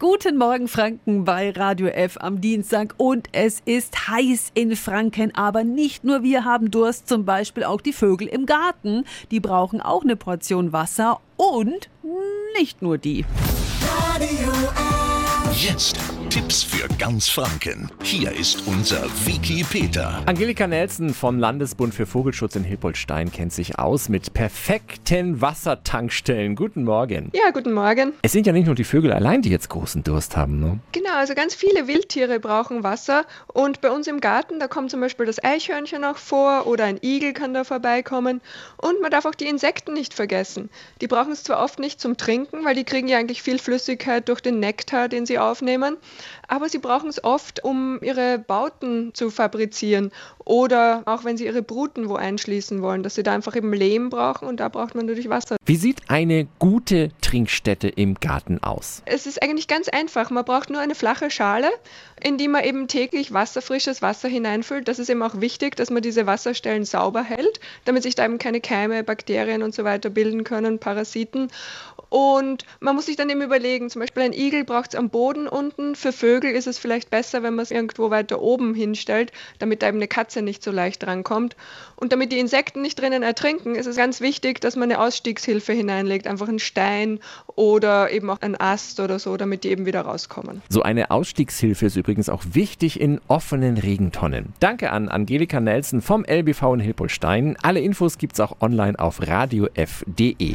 Guten Morgen Franken bei Radio F am Dienstag und es ist heiß in Franken, aber nicht nur wir haben Durst, zum Beispiel auch die Vögel im Garten. Die brauchen auch eine Portion Wasser und nicht nur die. Radio Jetzt Tipps für ganz Franken. Hier ist unser Wiki Peter. Angelika Nelson vom Landesbund für Vogelschutz in Hilpoltstein kennt sich aus mit perfekten Wassertankstellen. Guten Morgen. Ja, guten Morgen. Es sind ja nicht nur die Vögel allein, die jetzt großen Durst haben, ne? Genau, also ganz viele Wildtiere brauchen Wasser und bei uns im Garten, da kommt zum Beispiel das Eichhörnchen auch vor oder ein Igel kann da vorbeikommen und man darf auch die Insekten nicht vergessen. Die brauchen es zwar oft nicht zum Trinken, weil die kriegen ja eigentlich viel Flüssigkeit durch den Nektar, den sie aufnehmen, aber sie brauchen es oft, um ihre Bauten zu fabrizieren oder auch wenn sie ihre Bruten wo einschließen wollen, dass sie da einfach eben Lehm brauchen und da braucht man natürlich Wasser. Wie sieht eine gute Trinkstätte im Garten aus? Es ist eigentlich ganz einfach. Man braucht nur eine flache Schale, in die man eben täglich wasserfrisches Wasser hineinfüllt. Das ist eben auch wichtig, dass man diese Wasserstellen sauber hält, damit sich da eben keine Keime, Bakterien und so weiter bilden können, Parasiten. Und man muss sich dann eben überlegen, zum Beispiel ein Igel braucht es am Boden unten. Für Vögel ist es vielleicht besser, wenn man es irgendwo weiter oben hinstellt, damit da eben eine Katze nicht so leicht drankommt. Und damit die Insekten nicht drinnen ertrinken, ist es ganz wichtig, dass man eine Ausstiegshilfe hineinlegt, einfach einen Stein oder eben auch einen Ast oder so, damit die eben wieder rauskommen. So eine Ausstiegshilfe ist übrigens auch wichtig in offenen Regentonnen. Danke an Angelika Nelson vom LBV in Hilpolstein. Alle Infos gibt's auch online auf radiof.de.